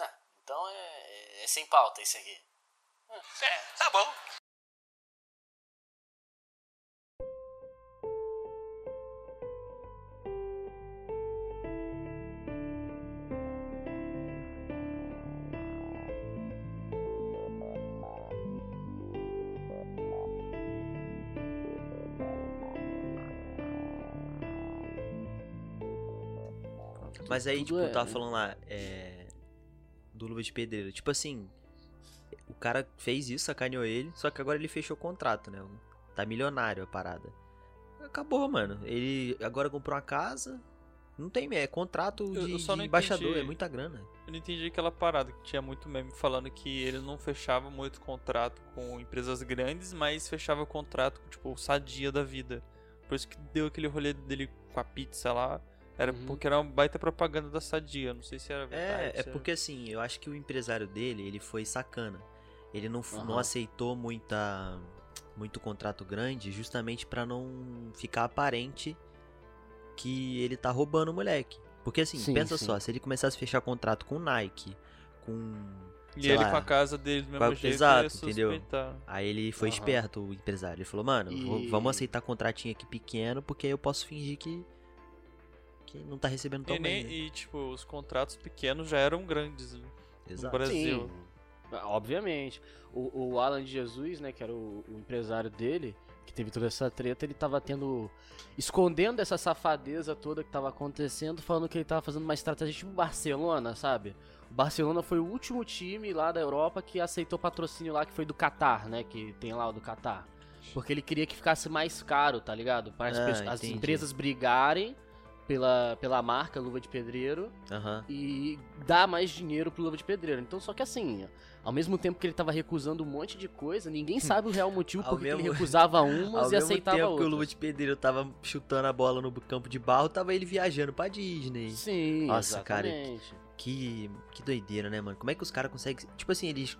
Ah, então é, é sem pauta isso aqui. É, tá bom. Mas aí, tipo, é- eu tava falando lá, é. Do Luva de Pedreiro. Tipo assim, o cara fez isso, sacaneou ele, só que agora ele fechou o contrato, né? Tá milionário a parada. Acabou, mano. Ele agora comprou uma casa. Não tem, é contrato de, eu só de embaixador, entendi. é muita grana. Eu não entendi aquela parada que tinha muito meme falando que ele não fechava muito contrato com empresas grandes, mas fechava contrato com, tipo, o sadia da vida. Por isso que deu aquele rolê dele com a pizza lá. Era Uhum. porque era uma baita propaganda da sadia. Não sei se era verdade. É, é porque assim, eu acho que o empresário dele, ele foi sacana. Ele não, f- não aceitou muita muito contrato grande justamente pra não ficar aparente que ele tá roubando o moleque. Porque assim, Sim, pensa sim. só, se ele começasse a fechar contrato com Nike, com E ele lá, com a casa dele do mesmo a- jeito exato, ia entendeu? Aí ele foi Aham. esperto, o empresário. Ele falou, mano, E- vamos aceitar contratinho aqui pequeno, porque aí eu posso fingir que. Que não tá recebendo tão E, nem- bem. né? e, tipo, os contratos pequenos já eram grandes né, no. Brasil. Sim, obviamente. O, o Alan de Jesus, né, que era o, o empresário dele, que teve toda essa treta, ele tava tendo. escondendo essa safadeza toda que tava acontecendo, falando que ele tava fazendo uma estratégia tipo Barcelona, sabe? O Barcelona foi o último time lá da Europa que aceitou patrocínio lá, que foi do Qatar, né? Que tem lá o do Qatar. Porque ele queria que ficasse mais caro, tá ligado? Para as, Ah, pessoas- as empresas brigarem pela, pela marca Luva de Pedreiro Aham. e dar mais dinheiro pro Luva de Pedreiro. Então, só que assim, ao mesmo tempo que ele tava recusando um monte de coisa, ninguém sabe o real motivo Ao por que ele mesmo- recusava Ao umas e mesmo aceitava tempo que o outras. Luva de Pedreiro tava chutando a bola no campo de barro, tava ele viajando pra Disney. Sim, Nossa, cara, exatamente. Que, que doideira, né, mano? Como é que os caras conseguem. Tipo assim, eles.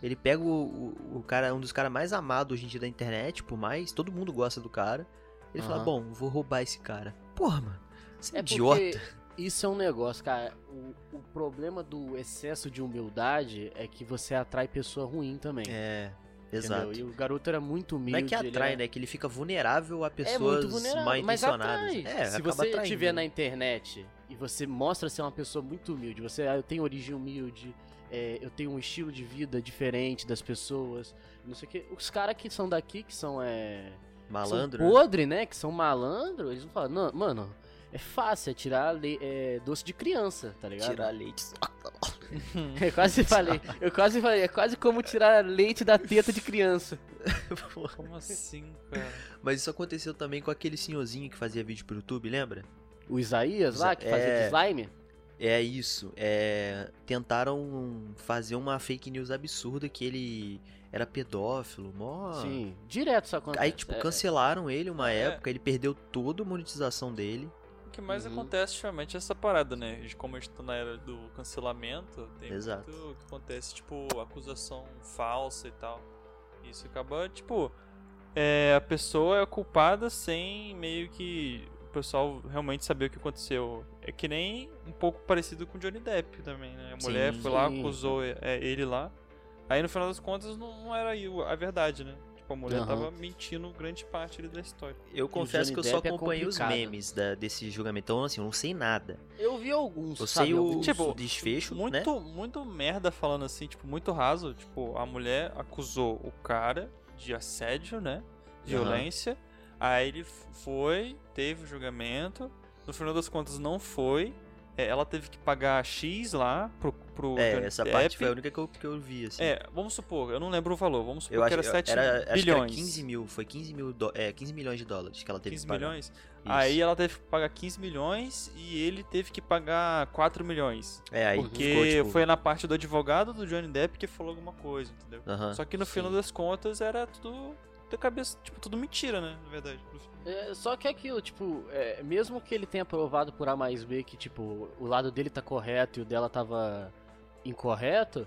Ele pega o, o, o cara, um dos caras mais amados hoje em dia da internet, por mais, todo mundo gosta do cara. Ele fala, Aham. bom, vou roubar esse cara. Porra, mano. Você é, É idiota. porque isso é um negócio, cara. O, o problema do excesso de humildade é que você atrai pessoa ruim também. É, entendeu? exato. E o garoto era muito humilde. Não é que atrai, era- né? Que ele fica vulnerável a É pessoas vulnerável, mal intencionadas. atrai. É, Se você estiver né? na internet e você mostra ser uma pessoa muito humilde, você, ah, eu tenho origem humilde, é, eu tenho um estilo de vida diferente das pessoas, não sei o que. Os caras que são daqui, que são, é, Malandro. são né? podre, né, que são malandro, eles vão falar, não, mano, é fácil, é tirar le- é, doce de criança, tá ligado? Tirar leite. Eu quase falei, eu quase falei, é quase como tirar leite da teta de criança. Como assim, cara? Mas isso aconteceu também com aquele senhorzinho que fazia vídeo pro YouTube, lembra? O Isaías lá, que fazia É. de slime? É isso. É, tentaram fazer uma fake news absurda que ele era pedófilo, mó. Sim, direto isso acontece. Aí, tipo, É, cancelaram ele uma É. época, ele perdeu toda a monetização dele. O que mais Uhum. acontece ultimamente é essa parada, né? De como a gente tá na era do cancelamento, tem Exato. muito que acontece, tipo, acusação falsa e tal. Isso acaba, tipo, é, a pessoa é culpada sem meio que o pessoal realmente saber o que aconteceu. É que nem um pouco parecido com o Johnny Depp também, né? A Sim. mulher foi lá, Sim. acusou é, ele lá. Aí no final das contas não, era a verdade, né? Tipo, a mulher Aham. tava mentindo grande parte ali da história. Eu confesso que eu só é acompanhei os complicado. memes da- desse julgamento. Então, assim, eu não sei nada. Eu vi alguns, Eu sabe? sei o, Tipo, o desfecho, né? muito, muito merda falando assim, tipo, muito raso. Tipo, a mulher acusou o cara de assédio, né? Violência. Aí ele foi, teve o julgamento. No final das contas, não foi. É, ela teve que pagar X lá pro, pro É, Johnny essa Depp. parte foi a única que eu, que eu vi, assim. É, vamos supor, eu não lembro o valor. Vamos supor eu que acho, era 7 era, acho que era bilhões. 15 mil, foi 15 mil, do- é, 15 milhões de dólares que ela teve 15 que pagar. milhões. Isso. Aí ela teve que pagar 15 milhões e ele teve que pagar 4 milhões. É, aí Porque ficou, tipo... foi na parte do advogado do Johnny Depp que falou alguma coisa, entendeu? aham. Só que no final das contas era tudo da cabeça, tipo, tudo mentira, né? Na verdade. É, só que é aquilo, tipo, é, mesmo que ele tenha provado por A mais B que, tipo, o lado dele tá correto e o dela tava incorreto,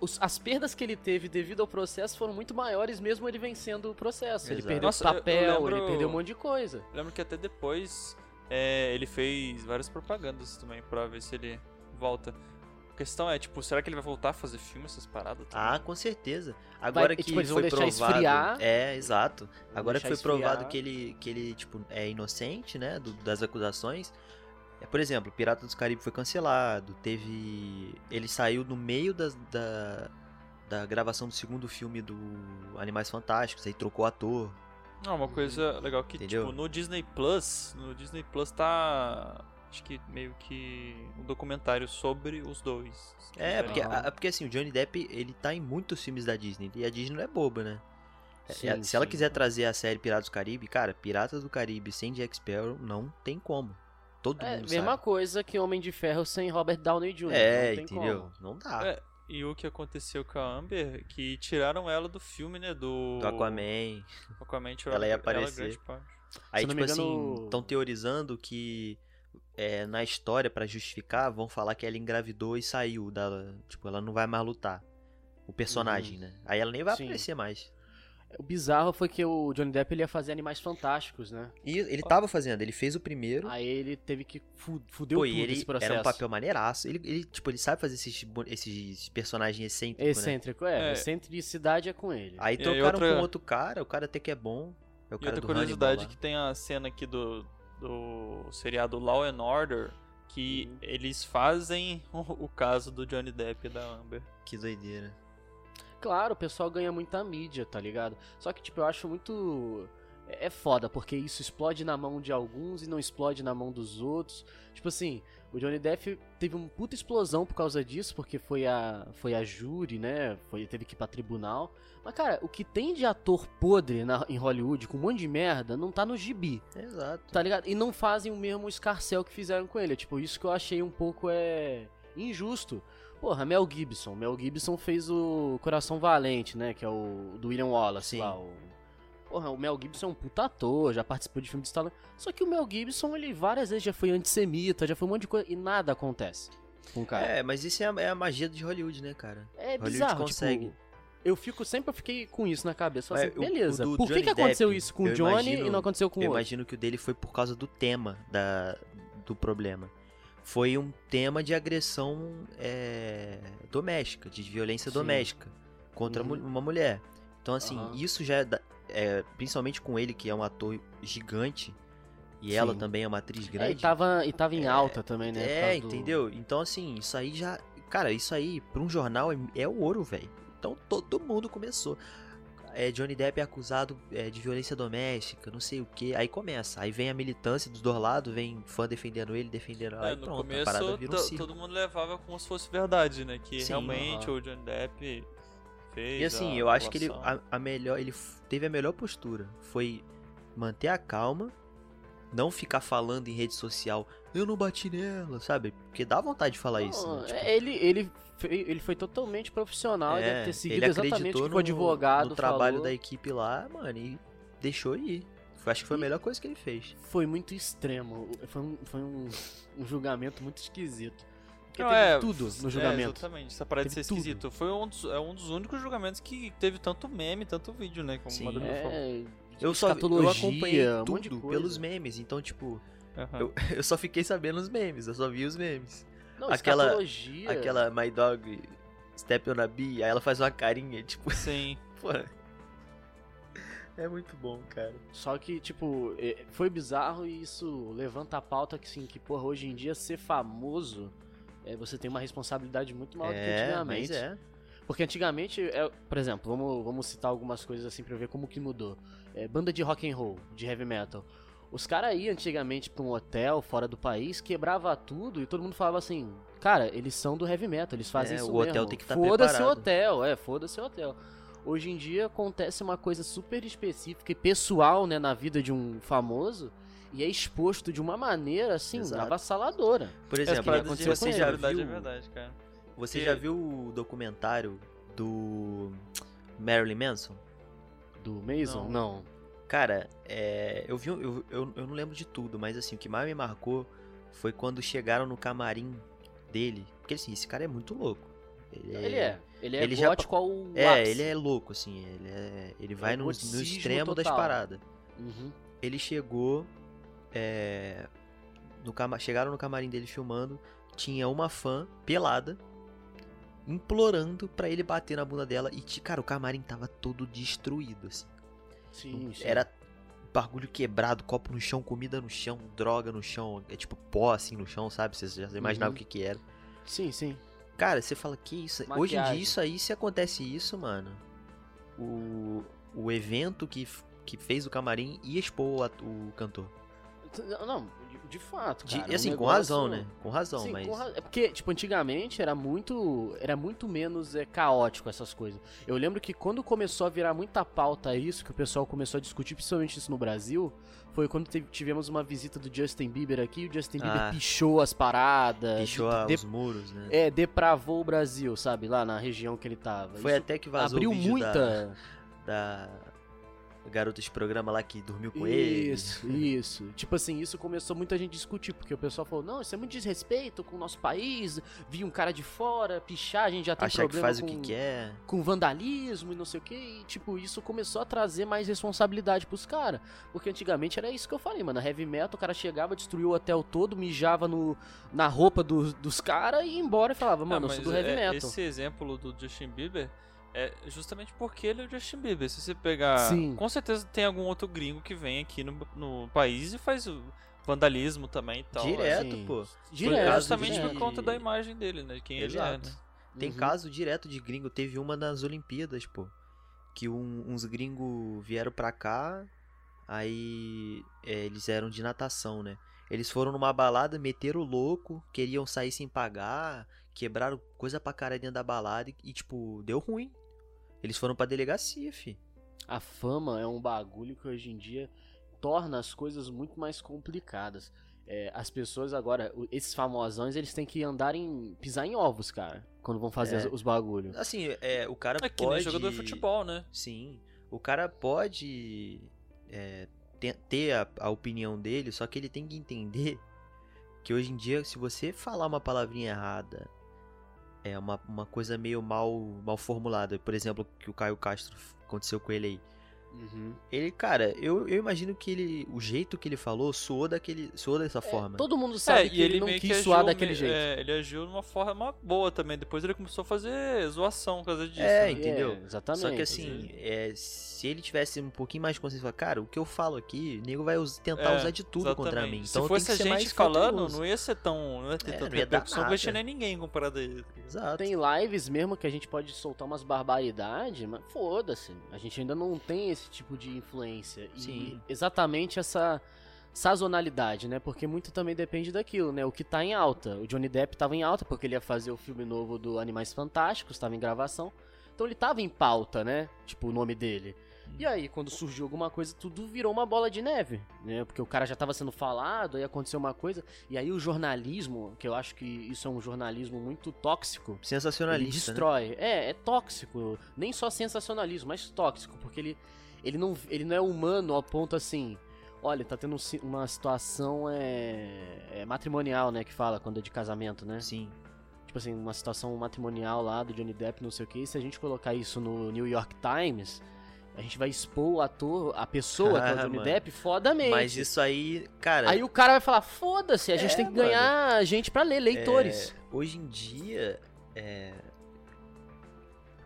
os- as perdas que ele teve devido ao processo foram muito maiores, mesmo ele vencendo o processo. Ele Exato. perdeu Nossa, eu- eu papel, lembro- ele perdeu um monte de coisa. Lembro que até depois é, ele fez várias propagandas também pra ver se ele volta. A questão é, tipo, será que ele vai voltar a fazer filme, essas paradas? Ah, com certeza. Agora que tipo, foi provado, esfriar. é, exato. Agora que foi provado esfriar. que ele que ele tipo é inocente, né, do- das acusações. É, por exemplo, Pirata dos Caribe foi cancelado, teve ele saiu no meio das- da da gravação do segundo filme do Animais Fantásticos, aí trocou ator. Não, uma coisa legal que, Entendeu? tipo, no Disney Plus, no Disney Plus tá. Acho que meio que um documentário sobre os dois. É, quiserem. porque, a- porque assim, o Johnny Depp, ele tá em muitos filmes da Disney, e a Disney não é boba, né? É, Sim, é, se ela sim. quiser trazer a série Piratas do Caribe, cara, Piratas do Caribe sem Jack Sparrow não tem como. Todo É, mundo mesma sabe. coisa que Homem de Ferro sem Robert Downey Jr. É, não tem entendeu? como. Não dá. É, e o que aconteceu com a Amber, que tiraram ela do filme, né? Do. Do Aquaman. Aquaman tiraram Ela ia ela aparecer. grande parte. Aí, Se eu não tipo assim, engano- estão teorizando que é, na história, pra justificar, vão falar que ela engravidou e saiu da. Tipo, ela não vai mais lutar. O personagem, né? Aí ela nem vai Uhum. Sim. aparecer mais. O bizarro foi que o Johnny Depp ele ia fazer Animais Fantásticos, né? E ele tava fazendo, ele fez o primeiro. Aí ele teve que fu fudeu Pô, tudo e ele esse processo. era um papel maneiraço. Ele, ele, tipo, ele sabe fazer esses, esses personagens excêntricos, né? Excêntrico, é. É. Excentricidade é com ele. Aí trocaram outra- com outro cara, o cara até que é bom. É o E outra do curiosidade Hannibal que tem a cena aqui do, do seriado Law and Order, que Uhum. eles fazem o, o caso do Johnny Depp e da Amber. Que doideira. Claro, o pessoal ganha muita mídia, tá ligado? Só que, tipo, eu acho muito. É é foda, porque isso explode na mão de alguns e não explode na mão dos outros. Tipo assim, o Johnny Depp teve uma puta explosão por causa disso, porque foi a, foi a júri, né? Foi, teve que ir pra tribunal. Mas, cara, o que tem de ator podre na, em Hollywood, com um monte de merda, não tá no gibi. Exato. Tá ligado? E não fazem o mesmo escarcel que fizeram com ele. Tipo, isso que eu achei um pouco é injusto. Porra, Mel Gibson. Mel Gibson fez o Coração Valente, né? Que é o do William Wallace Sim. lá. O... Porra, o Mel Gibson é um puta ator, já participou de filme de Stallone. Só que o Mel Gibson, ele várias vezes já foi antissemita, já foi um monte de coisa e nada acontece com o cara. É, mas isso é a, é a magia de Hollywood, né, cara? É, Hollywood bizarro, consegue. tipo... Eu fico, sempre eu fiquei com isso na cabeça. Mas assim, o- o beleza, do por que, Johnny que aconteceu Depp, isso com o eu Johnny imagino- e não aconteceu com o Eu outro? imagino que o dele foi por causa do tema da, do problema. Foi um tema de agressão é, doméstica, de violência Sim. doméstica contra Uhum. uma mulher. Então, assim, Aham. isso já é, Principalmente com ele, que é um ator gigante, e ela Sim. também é uma atriz É, e grande. tava, e tava em É, alta também, né? É, do- entendeu? Então, assim, isso aí já. Cara, isso aí, pra um jornal, é, é ouro, velho. Então todo mundo começou. É, Johnny Depp é acusado é, de violência doméstica, não sei o que. Aí começa. Aí vem a militância dos dois lados, vem fã defendendo ele, defendendo ela. É, e no pronto, a começo, parada vira um todo mundo levava como se fosse verdade, né? Que Sim. realmente Aham. o Johnny Depp fez. E assim, a eu acho que ele a, a melhor, ele teve a melhor postura, foi manter a calma, não ficar falando em rede social, eu não bati nela, sabe? Porque dá vontade de falar isso. Não, Né? Tipo, é, ele, ele, fe- ele foi totalmente profissional e deve ter seguido É, ele exatamente o que o advogado no trabalho falou. da equipe lá, mano, e deixou ir. Foi- Acho que foi a melhor coisa que ele fez. Foi muito extremo. Foi um, foi um, um julgamento muito esquisito. Porque Não, teve é, tudo no é, julgamento. exatamente, essa parada de ser Teve tudo. esquisito. Foi um dos, é um dos únicos julgamentos que teve tanto meme, tanto vídeo, né? Como Sim. o Maduro falou. é, Eu só eu acompanhei um tudo coisa. pelos memes, então tipo, Aham. eu, eu só fiquei sabendo os memes, eu só vi os memes. Não, aquela- escatologia. Aquela My Dog Step on a Bee, aí ela faz uma carinha, tipo, Sim. pô. É muito bom, cara. Só que, tipo, é, foi bizarro e isso levanta a pauta que, assim, que, porra, hoje em dia ser famoso, é, você tem uma responsabilidade muito maior do que É, antigamente. é. Porque antigamente, é, por exemplo, vamos, vamos citar algumas coisas assim pra ver como que mudou. É, banda de rock and roll, de heavy metal. Os caras iam antigamente pra um hotel fora do país, quebrava tudo e todo mundo falava assim, cara, eles são do heavy metal, eles fazem É, isso o hotel mesmo. tem que tá Foda-se o preparado." hotel, é, foda-se o hotel. Hoje em dia acontece uma coisa super específica e pessoal, né, na vida de um famoso e é exposto de uma maneira, assim, Exato. avassaladora. Por Essa exemplo, de aconteceu você já responsabilidade viu, é verdade, cara. você que- já viu o documentário do Marilyn Manson? Do Mason? Não. Não. Cara, é, eu vi, um- eu, eu, eu não lembro de tudo, mas assim, o que mais me marcou foi quando chegaram no camarim dele. Porque assim, esse cara é muito louco. Ele Ele é. Ele é Ele já gótico ao É, ápice. ele é louco, assim. Ele, é, ele vai no, no goticismo extremo das total. paradas. Uhum. Ele chegou. É, no chegaram no camarim dele filmando. Tinha uma fã pelada. Implorando pra ele bater na bunda dela. E, cara, o camarim tava todo destruído, assim. Sim, sim. Era bagulho quebrado, copo no chão, comida no chão, droga no chão. É tipo pó assim no chão, sabe? Você já imaginava Uhum. o que que era. Sim, sim. Cara, você fala que isso. Hoje em dia, Maquiagem. isso aí, se acontece isso, mano. O, o evento que, que fez o camarim ia expor o, at- o cantor. Não, de, de fato, De- cara. e o assim, com negócio- razão, né? Com razão, Sim, mas. com ra- É porque, tipo, antigamente era muito, era muito menos é, caótico essas coisas. Eu lembro que quando começou a virar muita pauta isso, que o pessoal começou a discutir, principalmente isso no Brasil, foi quando tivemos uma visita do Justin Bieber aqui, e o Justin Bieber Ah. pichou as paradas. De- a- de- os muros, né? É, depravou o Brasil, sabe? Lá na região que ele tava. Foi Isso até que vazou abriu o vídeo muita. da, da garota de programa lá que dormiu com ele. Isso, isso. Tipo assim, isso começou muita gente a discutir, porque o pessoal falou, não, isso é muito desrespeito com o nosso país, vi um cara de fora, pichar, a gente já tem Achar que problema faz com, o que quer. com vandalismo e não sei o que, e tipo, isso começou a trazer mais responsabilidade pros caras. Porque antigamente era isso que eu falei, mano, na heavy metal o cara chegava, destruiu o hotel todo, mijava no, na roupa dos, dos caras e ia embora e falava, mano, Ah, eu sou do mas heavy é- metal. Esse exemplo do Justin Bieber é justamente porque ele é o Justin Bieber. Se você pegar. Sim. Com certeza tem algum outro gringo que vem aqui no, no país e faz o vandalismo também e tal. Direto, Assim, pô. Direto, Justamente de- por conta da imagem dele, né? de Quem ele é, Exato. né? Tem Uhum. caso direto de gringo. Teve uma nas Olimpíadas, pô. Que um- uns gringos vieram pra cá. Aí é, eles eram de natação, né? Eles foram numa balada, meteram o louco, queriam sair sem pagar, quebraram coisa pra cara dentro da balada e, e, tipo, deu ruim. Eles foram pra delegacia, fi. A fama é um bagulho que hoje em dia torna as coisas muito mais complicadas. É, as pessoas agora, esses famosões, eles têm que andar em. pisar em ovos, cara. Quando vão fazer É. os bagulhos. Assim, é, o cara É que pode... nem jogador de futebol, né? Sim. O cara pode é, te- ter a, a opinião dele, só que ele tem que entender que hoje em dia, se você falar uma palavrinha errada, é uma, uma coisa meio mal, mal formulada. Por exemplo, que o Caio Castro aconteceu com ele aí. Uhum. Ele, cara, eu, eu imagino que ele. O jeito que ele falou soou daquele. soou dessa forma. Todo mundo sabe É, que e ele, ele não quis agiu, suar daquele jeito. é, ele agiu de uma forma boa também. Depois ele começou a fazer zoação por causa disso. É, né? entendeu? É, exatamente. Só que assim, é, se ele tivesse um pouquinho mais de consciência, cara, o que eu falo aqui, o nego vai tentar É, usar de tudo contra Exatamente. mim. Se Então fosse tem a gente falando, cauteloso. não ia ser tão. Não ia ter É, tanta não ia dar repercussão, não é ninguém comparado a ele. Exato. Tem lives mesmo que a gente pode soltar umas barbaridades, mas foda-se. A gente ainda não tem esse tipo de influência. E Sim. exatamente essa sazonalidade, né? Porque muito também depende daquilo, né? O que tá em alta. O Johnny Depp tava em alta porque ele ia fazer o filme novo do Animais Fantásticos, tava em gravação. Então ele tava em pauta, né? Tipo, o nome dele. E aí, quando surgiu alguma coisa, tudo virou uma bola de neve, né? Porque o cara já tava sendo falado, aí aconteceu uma coisa. E aí o jornalismo, que eu acho que isso é um jornalismo muito tóxico, ele Sensacionalista, né? destrói. É, é tóxico. Nem só sensacionalismo, mas tóxico. Porque ele, ele, não, ele não é humano ao ponto assim. Olha, tá tendo um uma situação é, é matrimonial, né? Que fala quando é de casamento, né? Sim. Tipo assim, uma situação matrimonial lá do Johnny Depp, não sei o que. Se a gente colocar isso no New York Times, a gente vai expor o ator, a pessoa que é o Ah, Johnny mano. Depp, fodamente. Mas isso aí, cara. Aí o cara vai falar, foda-se, a gente É, tem que mano. ganhar gente pra ler, leitores. é, hoje em dia, é,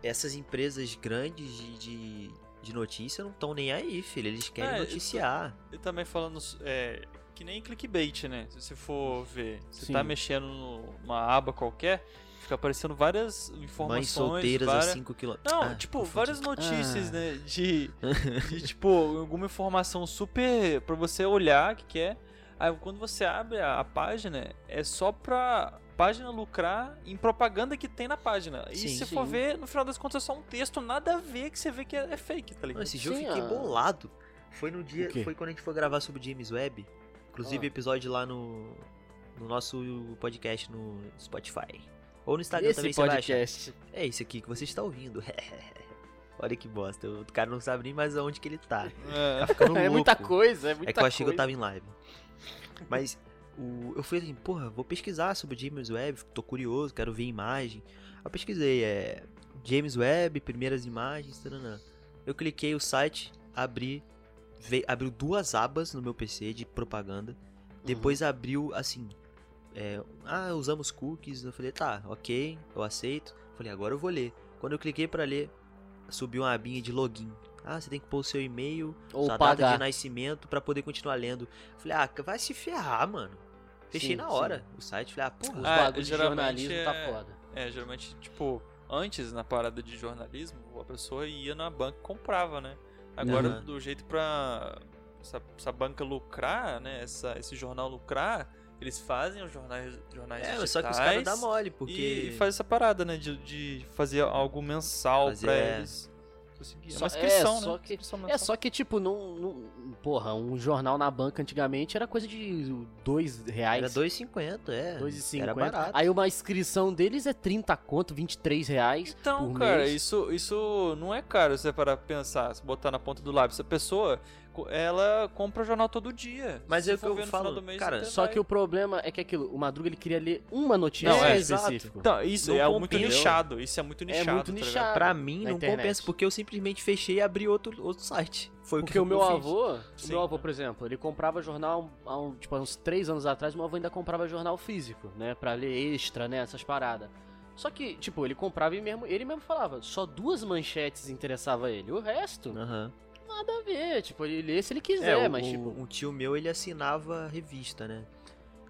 essas empresas grandes de, de, de notícia não estão nem aí, filho. Eles querem É, noticiar. E também falando. É, que nem clickbait, né? Se você for ver, você Sim. tá mexendo numa aba qualquer, fica aparecendo várias informações. Mães solteiras várias... a 5 km. Não, tipo, várias notícias, Ah. né? De, de, tipo, alguma informação super pra você olhar que quer. Aí quando você abre a, a página, é só pra página lucrar em propaganda que tem na página. E Sim, se sim. for ver, no final das contas é só um texto, nada a ver que você vê que é, é fake, tá ligado? Mano, esse dia eu fiquei a- bolado. Foi no dia. Foi quando a gente foi gravar sobre o James Webb. Inclusive, Ah. episódio lá no, no nosso podcast no Spotify. Ou no Instagram Esse também você vai achar. podcast. É isso aqui que você está ouvindo. Olha que bosta. O cara não sabe nem mais aonde que ele tá. É. Tá ficando É louco. muita coisa, é muita É que eu achei que eu coisa. tava em live. Mas o, eu fui assim, porra, vou pesquisar sobre o James Webb, tô curioso, quero ver imagem. Eu pesquisei, é. James Webb, primeiras imagens, taranã. Eu cliquei o site, abri, veio, abriu duas abas no meu PC de propaganda. Depois abriu assim. é, ah, usamos cookies. Eu falei, tá, ok, eu aceito. Falei, agora eu vou ler. Quando eu cliquei pra ler, subiu uma abinha de login. Ah, você tem que pôr o seu e-mail, Ou sua data pagar. de nascimento pra poder continuar lendo. Falei, ah, vai se ferrar, mano. Fechei Sim, na sim. hora o site. Falei, ah, Os porra. Ah, bagulhos de jornalismo tá é- foda. É, geralmente, tipo, antes na parada de jornalismo, a pessoa ia na banca e comprava, né? Agora, Aham. do jeito pra essa, essa banca lucrar, né? Essa, esse jornal lucrar, eles fazem os jornais, jornais É, digitais só que os caras dão mole, porque. e, e faz essa parada, né? De, de fazer algo mensal Fazer, pra é. É Só- uma inscrição, é, né? só que- Inscrição É, só que, tipo, não, não- Porra, um jornal na banca antigamente era coisa de dois reais. Era 2,50, é. 2,50. Era barato. Aí uma inscrição deles é 30 conto, 23 reais. Então, por cara, mês. isso, isso não é caro se você parar pra pensar, se botar na ponta do lápis. A pessoa, ela compra o jornal todo dia. Mas é o que eu falo, mês, cara, Só vai. que o problema é que aquilo, o Madruga ele queria ler uma notícia Não, é, específica. Então, isso Não é muito compensa. nichado. Isso é muito É nichado. muito tá nichado. Pra mim, não internet. compensa, porque eu simplesmente fechei e abri outro, outro site. Foi Porque o o que meu eu fiz. avô, o Sim. meu avô, por exemplo, ele comprava jornal há um, tipo, há uns três anos atrás, meu avô ainda comprava jornal físico, né? Pra ler extra, né? Essas paradas. Só que, tipo, ele comprava e mesmo, ele mesmo falava, só duas manchetes interessava ele. O resto, Aham. Nada a ver. Tipo, ele lê se ele quiser, É, o- mas o- tipo. um tio meu, ele assinava revista, né?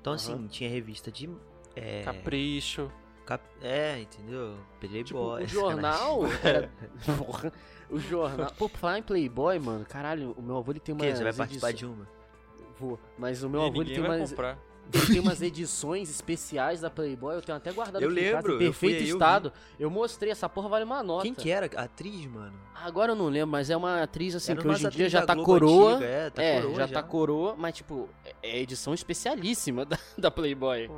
Então, Aham. assim, tinha revista de... É, Capricho. cap- é entendeu? Playboy. Tipo, o jornal era. Porra, o jornal. Pô, falar em Playboy, mano, caralho, o meu avô ele tem uma. quê? Você vai participar de uma? Vou. Mas o meu e avô ele tem vai umas. comprar. Ele tem umas edições especiais da Playboy, eu tenho até guardado Eu aqui em casa, lembro, em eu perfeito eu estado. Eu, mostrei, essa porra vale uma nota. Quem que era? A atriz, mano? Agora eu não lembro, mas é uma atriz assim, Era que hoje em dia já tá Globo coroa. antiga, é, tá é, coroa já, já. tá coroa, mas tipo, é edição especialíssima da, da Playboy.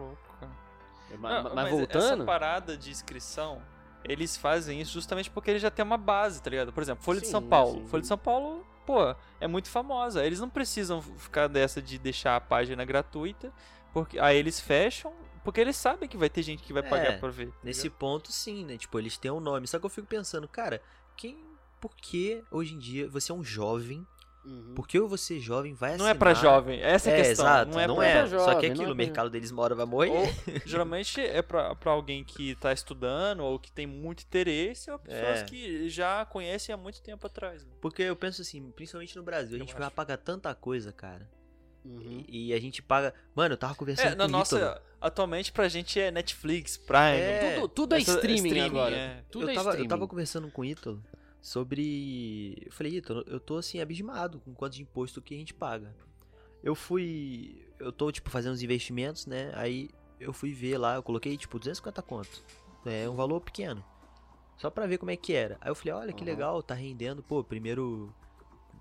Ma- Não, mas, mas voltando. Essa parada de inscrição, eles fazem isso justamente porque eles já têm uma base, tá ligado? Por exemplo, Folha de Sim, São Paulo. sim. Folha de São Paulo, pô, é muito famosa. Eles não precisam ficar dessa de deixar a página gratuita, porque aí eles fecham, porque eles sabem que vai ter gente que vai É, pagar pra ver. Nesse ponto, sim, né? Tipo, eles têm um nome. Só que eu fico pensando, cara, quem... Por que hoje em dia você é um jovem? Uhum. Por que você jovem vai Não é pra assinar- jovem, essa é a É, questão. exato, não é não pra é. pra Só que jovem, não aquilo, é o mercado deles uma hora vai morrer. Ou, geralmente é pra, pra alguém que tá estudando ou que tem muito interesse ou pessoas É. que já conhecem há muito tempo atrás. né? Porque eu penso assim, principalmente no Brasil, a Eu gente vai acho. pagar tanta coisa, cara. Uhum. E, e a gente paga. Mano, eu tava conversando É, na com o nossa. Ítalo. Atualmente pra gente é Netflix, Prime. É, Tudo, tudo é essa- streaming, agora. é. Tudo eu, é tava, eu streaming. tava conversando com o Ítalo sobre. Eu falei, Ítalo, eu tô assim, abismado com quanto de imposto que a gente paga. Eu fui. Eu tô, tipo, fazendo uns investimentos, né? Aí eu fui ver lá, eu coloquei, tipo, 250 conto. É um valor pequeno. Só pra ver como é que era. Aí eu falei, olha que Uhum. legal, tá rendendo, pô, primeiro.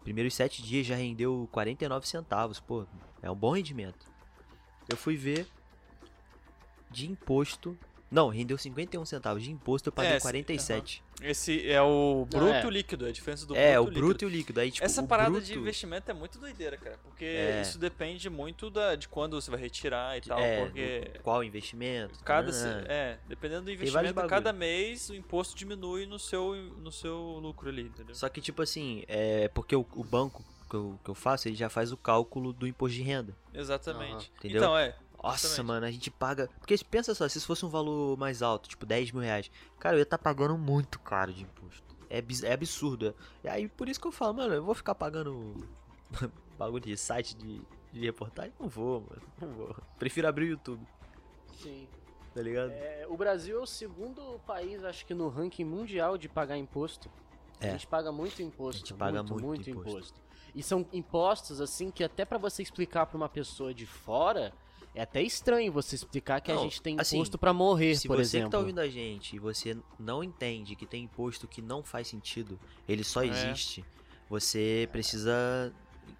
Primeiros sete dias já rendeu 49 centavos, pô, é um bom rendimento. Eu fui ver de imposto. Não, rendeu 51 centavos. De imposto eu paguei É, sim, 47. Esse é o bruto é. líquido, a diferença do é, bruto o bruto e o líquido. Aí, tipo, Essa parada bruto, de investimento é muito doideira, cara. Porque É. isso depende muito da, de quando você vai retirar e tal. é, porque qual investimento? cada. tanana. É, dependendo do investimento, cada mês o imposto diminui no seu, no seu lucro ali, entendeu? Só que, tipo assim, é porque o, o banco que eu, que eu faço, ele já faz o cálculo do imposto de renda. Exatamente. Entendeu? Então, é. Nossa, Exatamente. mano, a gente paga. Porque pensa só, se isso fosse um valor mais alto, tipo 10 mil reais, cara, eu ia estar pagando muito caro de imposto. É, é absurdo. E aí, por isso que eu falo, mano, eu vou ficar pagando bagulho de site de, de reportagem? Não vou, mano. Não vou. Prefiro abrir o YouTube, Sim. tá ligado? É, o Brasil é o segundo país, acho que no ranking mundial de pagar imposto. É. A gente paga muito imposto. A gente paga muito, muito muito imposto. imposto. E são impostos, assim, que até pra você explicar pra uma pessoa de fora, é até estranho você explicar que a Não, gente tem assim, imposto pra morrer, Se por você exemplo. que tá ouvindo a gente e você não entende que tem imposto que não faz sentido, ele só É. existe, você precisa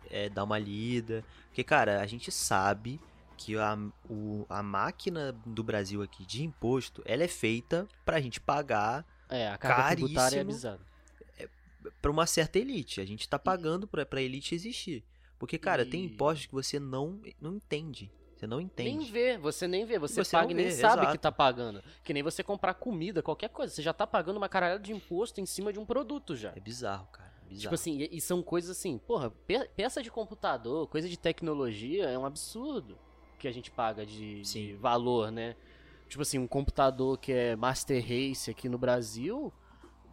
é, dar uma lida. Porque, cara, a gente sabe que a, o- a máquina do Brasil aqui de imposto, ela é feita pra gente pagar É, a carga tributária é caríssimo. bizarra. pra uma certa elite. A gente tá pagando pra, pra elite existir. Porque, cara, tem E- impostos que você não, não entende. Você não Nem entende. vê, você nem vê, você, Você paga e nem vê, sabe exato. que tá pagando. Que nem você comprar comida, qualquer coisa, você já tá pagando uma caralhada de imposto em cima de um produto já. É bizarro, cara. é Bizarro. Tipo assim, e, e são coisas assim, porra, pe- peça de computador, coisa de tecnologia, é um absurdo que a gente paga de, de Sim. valor, né? Tipo assim, um computador que é Master Race aqui no Brasil,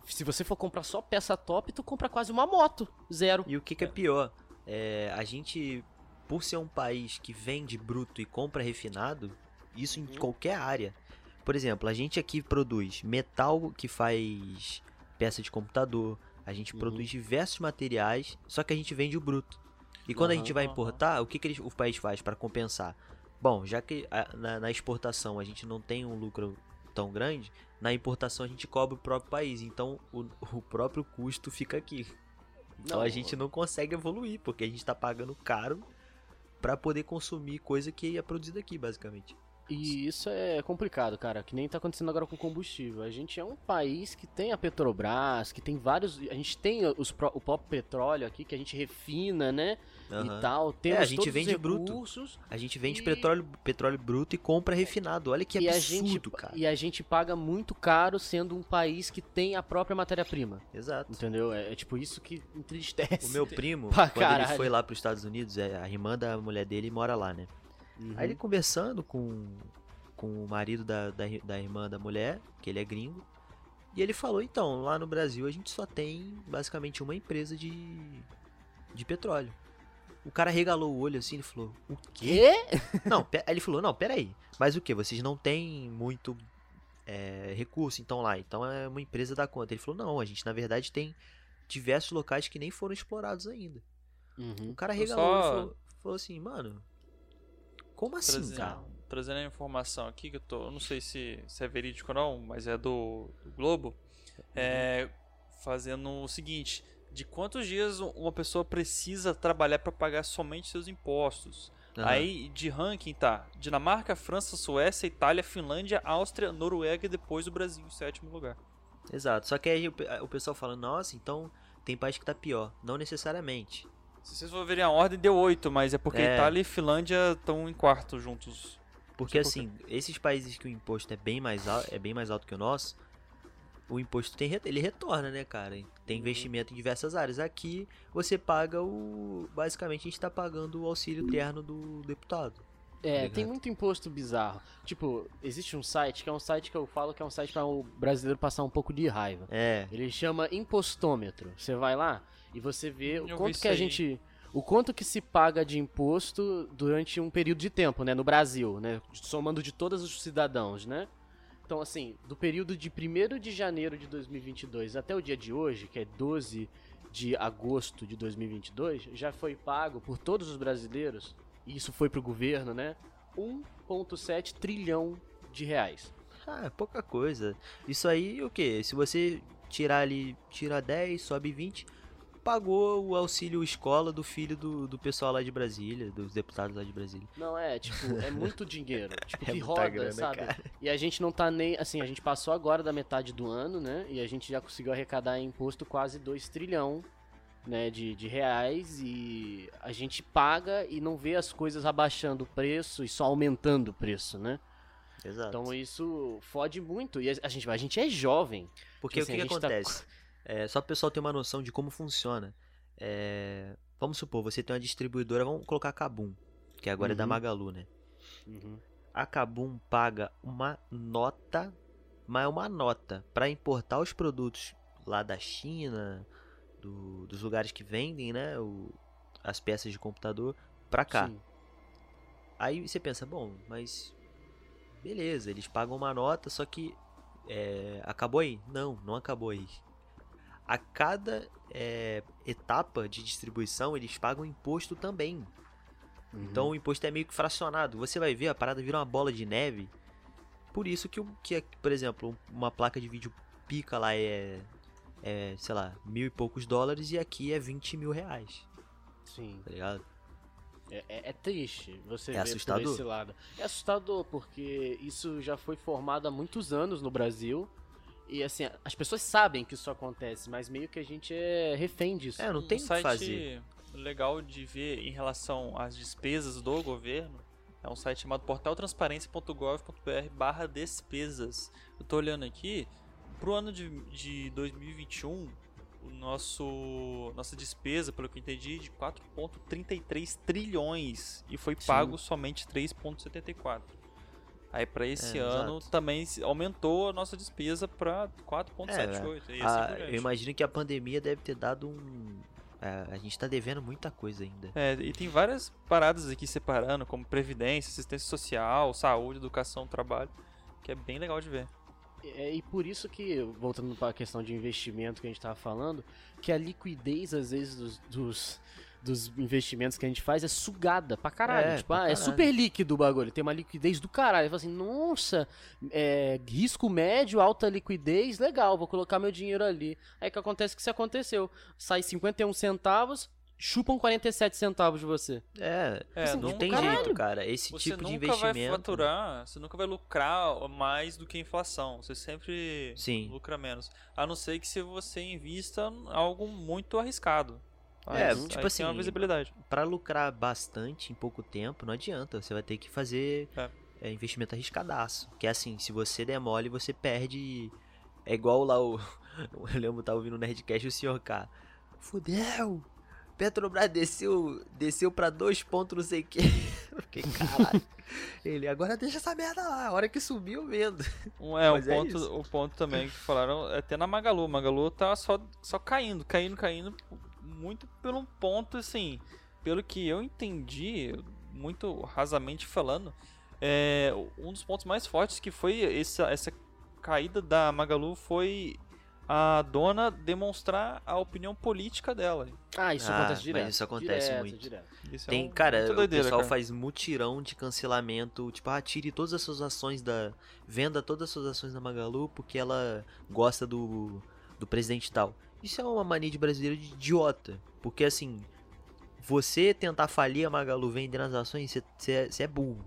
se você for comprar só peça top, tu compra quase uma moto, zero. E o que, que é pior? É, a gente, por ser um país que vende bruto e compra refinado, isso em Uhum. qualquer área. Por exemplo, a gente aqui produz metal que faz peça de computador, a gente Uhum. produz diversos materiais, só que a gente vende o bruto. E quando a Aham, gente vai importar, o que, que o país faz para compensar? Bom, já que a- na, na exportação a gente não tem um lucro tão grande, na importação a gente cobra o próprio país, então o, o próprio custo fica aqui. Então a Não, gente não consegue evoluir, porque a gente tá pagando caro pra poder consumir coisa que é produzida aqui, basicamente. E isso é complicado, cara, que nem tá acontecendo agora com combustível. A gente é um país que tem a Petrobras, que tem vários. A gente tem os, o próprio petróleo aqui, que a gente refina, né? Aham. E tal. Temos a gente vende os bruto. recursos. A gente vende E- petróleo, petróleo bruto e compra refinado. Olha que a absurdo, gente, cara. e a gente paga muito caro sendo um país que tem a própria matéria-prima. Exato. Entendeu? É, é tipo isso que entristece. O meu primo, quando ele foi lá pros Estados Unidos, é, a irmã da mulher dele mora lá, né? Uhum. Aí ele conversando com, com o marido da, da, da irmã da mulher, que ele é gringo, e ele falou, então, lá no Brasil a gente só tem basicamente uma empresa de, de petróleo. O cara regalou o olho assim, ele falou, o quê? Não, ele falou, não, peraí, mas o que? Vocês não têm muito é, recurso então lá, então é uma empresa da conta. Ele falou, não, a gente na verdade tem diversos locais que nem foram explorados ainda. O Uhum. cara Eu regalou o olho e só- falou, falou assim, mano, como assim, Trazendo, cara? trazendo a informação aqui que eu tô. Eu não sei se, se é verídico ou não, mas é do, do Globo. É, fazendo o seguinte: de quantos dias um- uma pessoa precisa trabalhar para pagar somente seus impostos? Aham. Aí de ranking tá Dinamarca, França, Suécia, Itália, Finlândia, Áustria, Noruega e depois o Brasil em sétimo lugar. Exato. Só que aí o, o pessoal fala, nossa, então tem país que tá pior. Não necessariamente. Se vocês for verem a ordem, deu oito, mas é porque É. Itália e Finlândia estão em quarto juntos. Porque assim, esses países que o imposto é bem mais alto, é bem mais alto que o nosso, o imposto tem ele retorna, né, cara? Tem investimento em diversas áreas. Aqui você paga o basicamente a gente tá pagando o auxílio terno do deputado. É, Ligado. tem muito imposto bizarro. Tipo, existe um site que é um site que eu falo que é um site para o brasileiro passar um pouco de raiva. É, Ele chama impostômetro. Você vai lá e você vê o eu vi quanto que a gente. O quanto que se paga de imposto durante um período de tempo, né? No Brasil, né? Somando de todos os cidadãos, né? Então, assim, do período de 1 de janeiro de 2022 até o dia de hoje, que é 12 de agosto de 2022, já foi pago por todos os brasileiros, e isso foi pro governo, né? 1,7 trilhão de reais. ah, é pouca coisa. Isso aí o que? Se você tirar ali, tira 10, sobe 20, pagou o auxílio escola do filho do, do pessoal lá de Brasília, dos deputados lá de Brasília. Não, é, tipo, é muito dinheiro. Tipo, É que roda, grana, sabe? cara. E a gente não tá nem. Assim, a gente passou agora da metade do ano, né? E a gente já conseguiu arrecadar em imposto quase 2 trilhão. Né, de, de reais e a gente paga e não vê as coisas abaixando o preço e só aumentando o preço, né? Exato. Então isso fode muito. E a gente, a gente é jovem. Porque Assim, o que, que tá- acontece? É, só para o pessoal ter uma noção de como funciona. É, vamos supor, você tem uma distribuidora, vamos colocar a Kabum, que agora é da Uhum. Magalu, né? Uhum. A Kabum paga uma nota, mas é uma nota, para importar os produtos lá da China, do- dos lugares que vendem, né? o- as peças de computador, pra cá. Sim. Aí você pensa, bom, mas beleza, eles pagam uma nota, só que é, acabou aí? Não, não acabou aí. A cada é, etapa de distribuição eles pagam imposto também. Uhum. Então o imposto é meio que fracionado. Você vai ver a parada vira uma bola de neve. Por isso que, o- que é, por exemplo, uma placa de vídeo pica lá é, é, sei lá, mil e poucos dólares e aqui é 20 mil reais, Sim. tá ligado? É, é- é triste você É ver assustador. por esse lado. É assustador, porque isso já foi formado há muitos anos no Brasil. E assim, as pessoas sabem que isso acontece, mas meio que a gente é refém disso. É, não tem um o que site fazer. legal de ver em relação às despesas do governo É um site chamado portaltransparência.gov.br barra despesas. Eu tô olhando aqui, pro ano de, de 2021, o nosso nossa despesa, pelo que eu entendi, de 4.33 trilhões e foi Sim. pago somente 3.74. Aí para esse É, ano exato. também se- aumentou a nossa despesa para 4.78. e assim Ah, por eu imagino que a pandemia deve ter dado um. é, a gente tá devendo muita coisa ainda. É, e tem várias paradas aqui separando, como previdência, assistência social, saúde, educação, trabalho, que é bem legal de ver. É, e por isso que, voltando para a questão de investimento que a gente tava falando, que a liquidez, às vezes, dos, dos, dos investimentos que a gente faz é sugada pra caralho. É, tipo, pra ah, é caralho. super líquido o bagulho, tem uma liquidez do caralho. Fala assim, nossa, é, risco médio, alta liquidez, legal, vou colocar meu dinheiro ali. Aí que acontece que isso aconteceu. Sai 51 centavos, chupam 47 centavos de você. É, É, Assim, não não- tem caralho. jeito, cara. Esse Você tipo de nunca investimento. vai faturar, você nunca vai lucrar mais do que a inflação. Você sempre Sim. lucra menos. A não ser que se você invista em algo muito arriscado. É, Aí- tipo assim, uma visibilidade. Pra lucrar bastante em pouco tempo, não adianta. Você vai ter que fazer É. é, investimento arriscadaço. Que é assim, se você der mole, você perde. É igual lá o. Eu lembro, tava ouvindo o Nerdcast o Sr. K. Fudeu! Petrobras desceu, desceu pra dois pontos, não sei o que. Eu fiquei, caralho. Ele, agora deixa essa merda lá. A hora que subiu, eu vendo. Um, é, o é ponto, isso. o ponto também que falaram é até na Magalu. Magalu tá só, só caindo, caindo, caindo. Muito pelo um ponto, assim. Pelo que eu entendi, muito rasamente falando, é, um dos pontos mais fortes que foi essa, essa caída da Magalu foi a dona demonstrar a opinião política dela. Ah, isso Ah, acontece mas direto. isso acontece direto, muito. Direto. Isso é Tem, um- cara, muito o doideira, pessoal cara. faz mutirão de cancelamento, tipo, ah, tire todas as suas ações da. Venda todas as suas ações da Magalu porque ela gosta do, do presidente tal. Isso é uma mania de brasileiro de idiota. Porque assim, você tentar falir a Magalu vendendo as ações, você- você é, você é burro.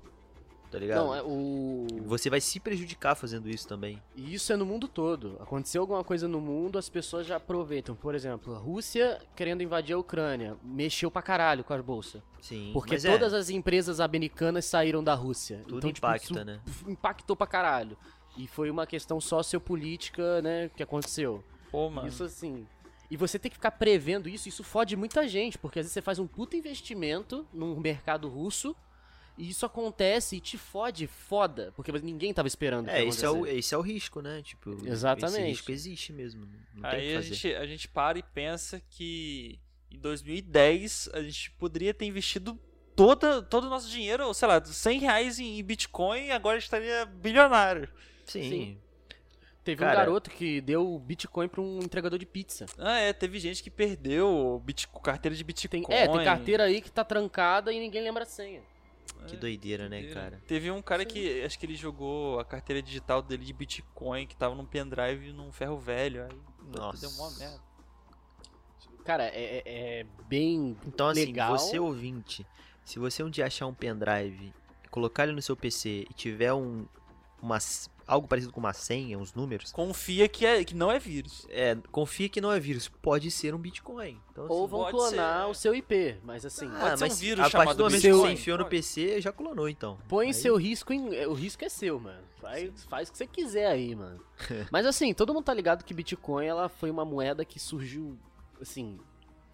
Tá ligado? Não, é o. Você vai se prejudicar fazendo isso também. E isso é no mundo todo. Aconteceu alguma coisa no mundo, as pessoas já aproveitam. Por exemplo, a Rússia querendo invadir a Ucrânia, mexeu pra caralho com a bolsa. Sim. Porque é, todas as empresas americanas saíram da Rússia. Tudo então, tipo, impacta, isso né? impactou pra caralho. E foi uma questão sociopolítica, né, que aconteceu. Pô, mano. Isso assim. E você tem que ficar prevendo isso, isso fode muita gente, porque às vezes você faz um puta investimento num mercado russo, e isso acontece e te fode foda, porque ninguém tava esperando. É, esse é, o, esse é o risco, né? Tipo, Exatamente. Esse risco existe mesmo. Não tem o que Aí a gente, a gente para e pensa que em 2010 a gente poderia ter investido toda, todo o nosso dinheiro, sei lá, 100 reais em Bitcoin e agora a gente estaria bilionário. Sim. Sim. Teve Cara- um garoto que deu Bitcoin pra um entregador de pizza. Ah, é, teve gente que perdeu Bit- carteira de Bitcoin. Tem, é, tem carteira aí que tá trancada e ninguém lembra a senha. Que doideira, né, Doideira. cara? Teve um cara que acho que ele jogou a carteira digital dele de Bitcoin que tava num pendrive num ferro velho. Aí Nossa. deu uma merda. Cara, é, é- é bem Então, assim, legal. você ouvinte, se você um dia achar um pendrive, colocar ele no seu PC e tiver um uma, algo parecido com uma senha, uns números, Confia que, é, que não é vírus. é, confia que não é vírus, pode ser um Bitcoin. Então, assim, Ou vão pode clonar ser. o seu IP, mas assim, ah, pode ser um mas vírus a partir chamado do momento que você enfiou no PC, já clonou, então. põe Aí- seu risco em. é, O risco é seu, mano. Faz, faz o que você quiser aí, mano. mas assim, todo mundo tá ligado que Bitcoin ela foi uma moeda que surgiu. Assim,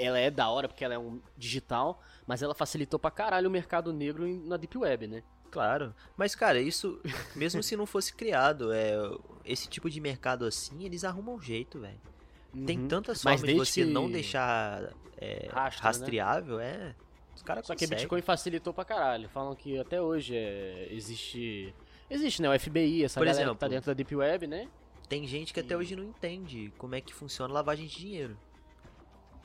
ela é da hora porque ela é um digital, mas ela facilitou pra caralho o mercado negro na Deep Web, né? Claro. Mas, cara, isso, mesmo se não fosse criado, é, esse tipo de mercado assim, eles arrumam um jeito, velho. Tem Uhum. tantas Mas formas de você que- não deixar é, Rastro, né? rastreável, é. Os caras Só que conseguem. Bitcoin facilitou pra caralho. Falam que até hoje é, existe. Existe, né? O FBI, essa Por galera exemplo, que tá dentro da Deep Web, né? Tem gente que até E- hoje não entende como é que funciona lavagem de dinheiro.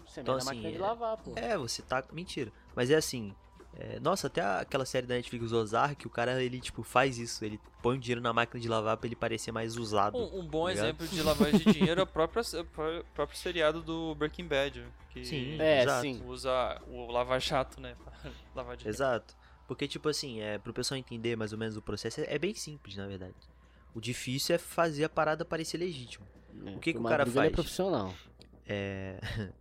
Você Então, na assim, máquina de é- lavar, pô. É, você tá. Mentira. Mas é assim. é, Nossa, até aquela série da Netflix Ozark, o cara, ele, tipo, faz isso. Ele põe o dinheiro na máquina de lavar pra ele parecer mais usado. Um, um bom Tá ligado? exemplo de lavagem de dinheiro é o próprio, o pró- próprio seriado do Breaking Bad. Que Sim, É, exato. sim. usa o lava jato, né? Pra lavar dinheiro. Exato. Porque, tipo assim, é, pro pessoal entender mais ou menos o processo, é, é bem simples, na verdade. O difícil é fazer a parada parecer legítimo. É, o que que o cara É faz? profissional. É.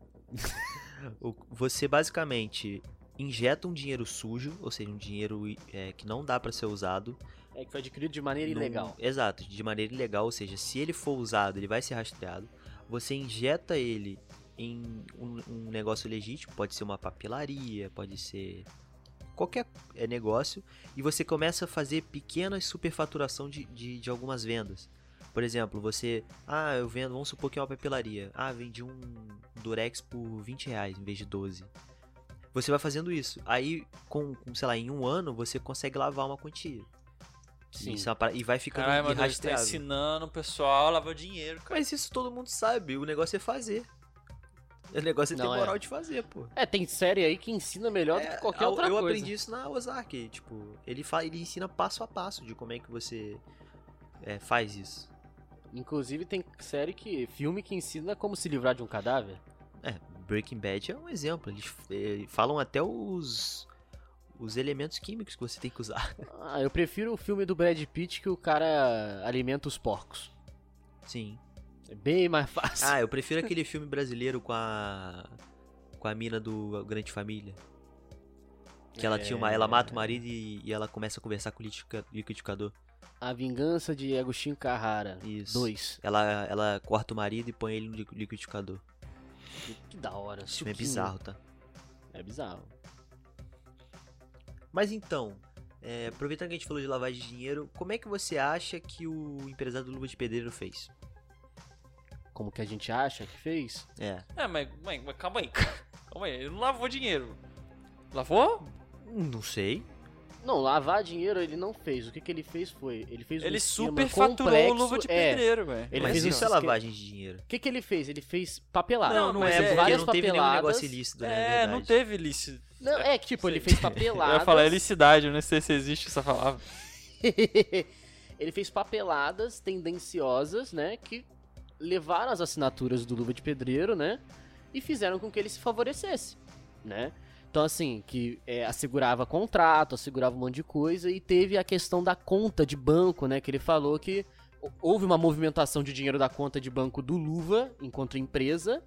você basicamente injeta um dinheiro sujo, ou seja, um dinheiro é, que não dá pra ser usado. É que foi adquirido de maneira num- ilegal. Exato, de maneira ilegal, ou seja, se ele for usado, ele vai ser rastreado. Você injeta ele em um, um negócio legítimo, pode ser uma papelaria, pode ser qualquer é, negócio, e você começa a fazer pequenas superfaturação de, de, de algumas vendas. Por exemplo, você. Ah, eu vendo, vamos supor que é uma papelaria. Ah, vendi um Durex por 20 reais em vez de 12. Você vai fazendo isso. Aí, com, com, sei lá, em um ano, você consegue lavar uma quantia. Sim. Isso é para- e vai ficando Caralho, Deus, tá ensinando o pessoal a lavar dinheiro, cara. Mas isso todo mundo sabe. O negócio é fazer. O negócio é ter Não, é. moral de fazer, pô. É, tem série aí que ensina melhor do É, que qualquer eu, outra eu coisa. aprendi isso na Ozark. Tipo, ele, fa ele ensina passo a passo de como é que você é, faz isso. Inclusive tem série que. filme que ensina como se livrar de um cadáver. É, Breaking Bad é um exemplo. Eles eh, falam até os, os elementos químicos que você tem que usar. Ah, eu prefiro o filme do Brad Pitt que o cara alimenta os porcos. Sim. É bem mais fácil. Ah, eu prefiro aquele filme brasileiro com a. com a mina do Grande Família. Que ela tinha uma. Ela mata o marido e, e ela começa a conversar com o liquidifica- liquidificador. A Vingança de Agostinho Carrara. Isso. 2. Ela, ela corta o marido e põe ele no li- liquidificador. Que, que da hora. Esse filme é bizarro, tá? É bizarro. Mas então, é, aproveitando que a gente falou de lavagem de dinheiro, como é que você acha que o empresário do Luva de Pedreiro fez? Como que a gente acha que fez? É. É, mas, mas, mas calma aí. Calma aí, ele não lavou dinheiro. Lavou? Não sei. Não, lavar dinheiro ele não fez. O que, que ele fez foi. Ele fez um Ele esquema super faturou o luva de é. pedreiro, velho. Ele Mas fez um isso é lavagem de dinheiro. O que, que ele fez? Ele fez papelada. Não, não Mas é, é porque várias não teve nenhum papeladas. negócio ilícito, né? É, verdade. não teve lícito. Não, é que tipo, ele fez Eu papeladas. ia falar helicidade, eu não sei se existe essa palavra. ele fez papeladas tendenciosas, né? Que levaram as assinaturas do Luva de Pedreiro, né? E fizeram com que ele se favorecesse, né? Então, assim, que é, assegurava contrato, assegurava um monte de coisa, e teve a questão da conta de banco, né? Que ele falou que hou- houve uma movimentação de dinheiro da conta de banco do Luva, enquanto empresa,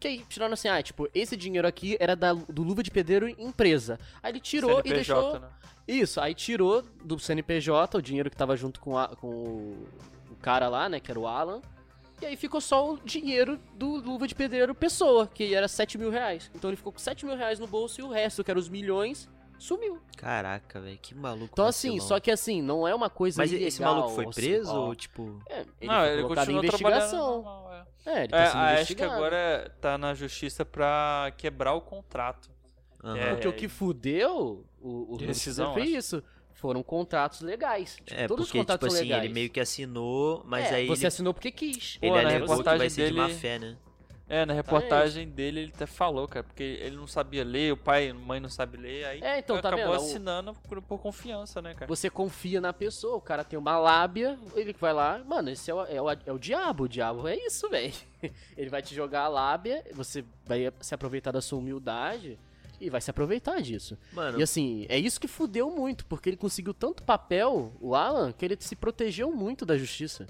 que aí tiraram assim, ah, tipo, esse dinheiro aqui era da, do Luva de Pedreiro empresa. Aí ele tirou e CNPJ, deixou... né? Isso, aí tirou do CNPJ o dinheiro que tava junto com, a- com o, o cara lá, né, que era o Alan. E aí ficou só o dinheiro do Luva de Pedreiro Pessoa, que era 7 mil reais. Então ele ficou com 7 mil reais no bolso e o resto, que era os milhões, sumiu. Caraca, velho, que maluco. Então assim, vacilão. só que assim, não é uma coisa Mas ilegal. esse maluco foi assim, preso ó. ou tipo. É, ele não, ele continua investigação. normal, é. É, ele tá É, sendo a acho que agora tá na justiça pra quebrar o contrato. aham. É, Porque o que fudeu o, o De Luva rescisão, foi isso. Foram contratos legais. Tipo, É, todos porque, os contratos tipo são assim, legais. ele meio que assinou, mas É, aí você ele, assinou porque quis. ele Pô, na que vai reportagem ser de má dele- fé, né? É, na reportagem dele ele até falou, cara, porque ele não sabia ler, o pai e a mãe não sabem ler, aí É, então, tá acabou vendo? Assinando por, por confiança, né, cara? Você confia na pessoa, o cara tem uma lábia, ele vai lá, mano, esse é o, é o, é o diabo, o diabo é isso, velho. Ele vai te jogar a lábia, você vai se aproveitar da sua humildade e vai se aproveitar disso. Mano, E assim, é isso que fudeu muito, porque ele conseguiu tanto papel, o Alan, que ele se protegeu muito da justiça.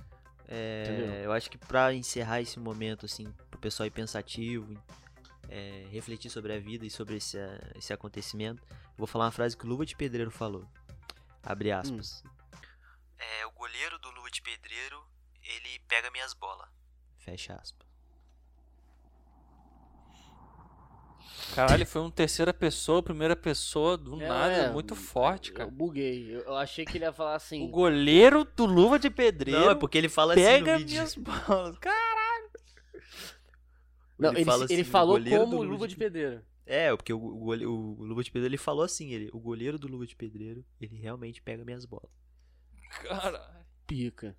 é, entendeu? eu acho que pra encerrar esse momento, assim, pro pessoal ir pensativo, é, refletir sobre a vida e sobre esse, eh, esse acontecimento, eu vou falar uma frase que o Luva de Pedreiro falou. Abre aspas. É, o goleiro do Luva de Pedreiro, ele pega minhas bolas. Fecha aspas. Caralho, foi um terceira pessoa, primeira pessoa, do É, nada, muito forte, Eu cara. buguei, eu, eu achei que ele ia falar O assim... goleiro do Luva de Pedreiro Não, é porque ele fala assim pega no vídeo. minhas bolas. Cara, Não, ele, fala ele assim, o falou como do luva de de pedreiro. É, porque o, o, gole- o Luva de Pedreiro ele falou assim, ele, o goleiro do Luva de Pedreiro, ele realmente pega minhas bolas. cara. Pica.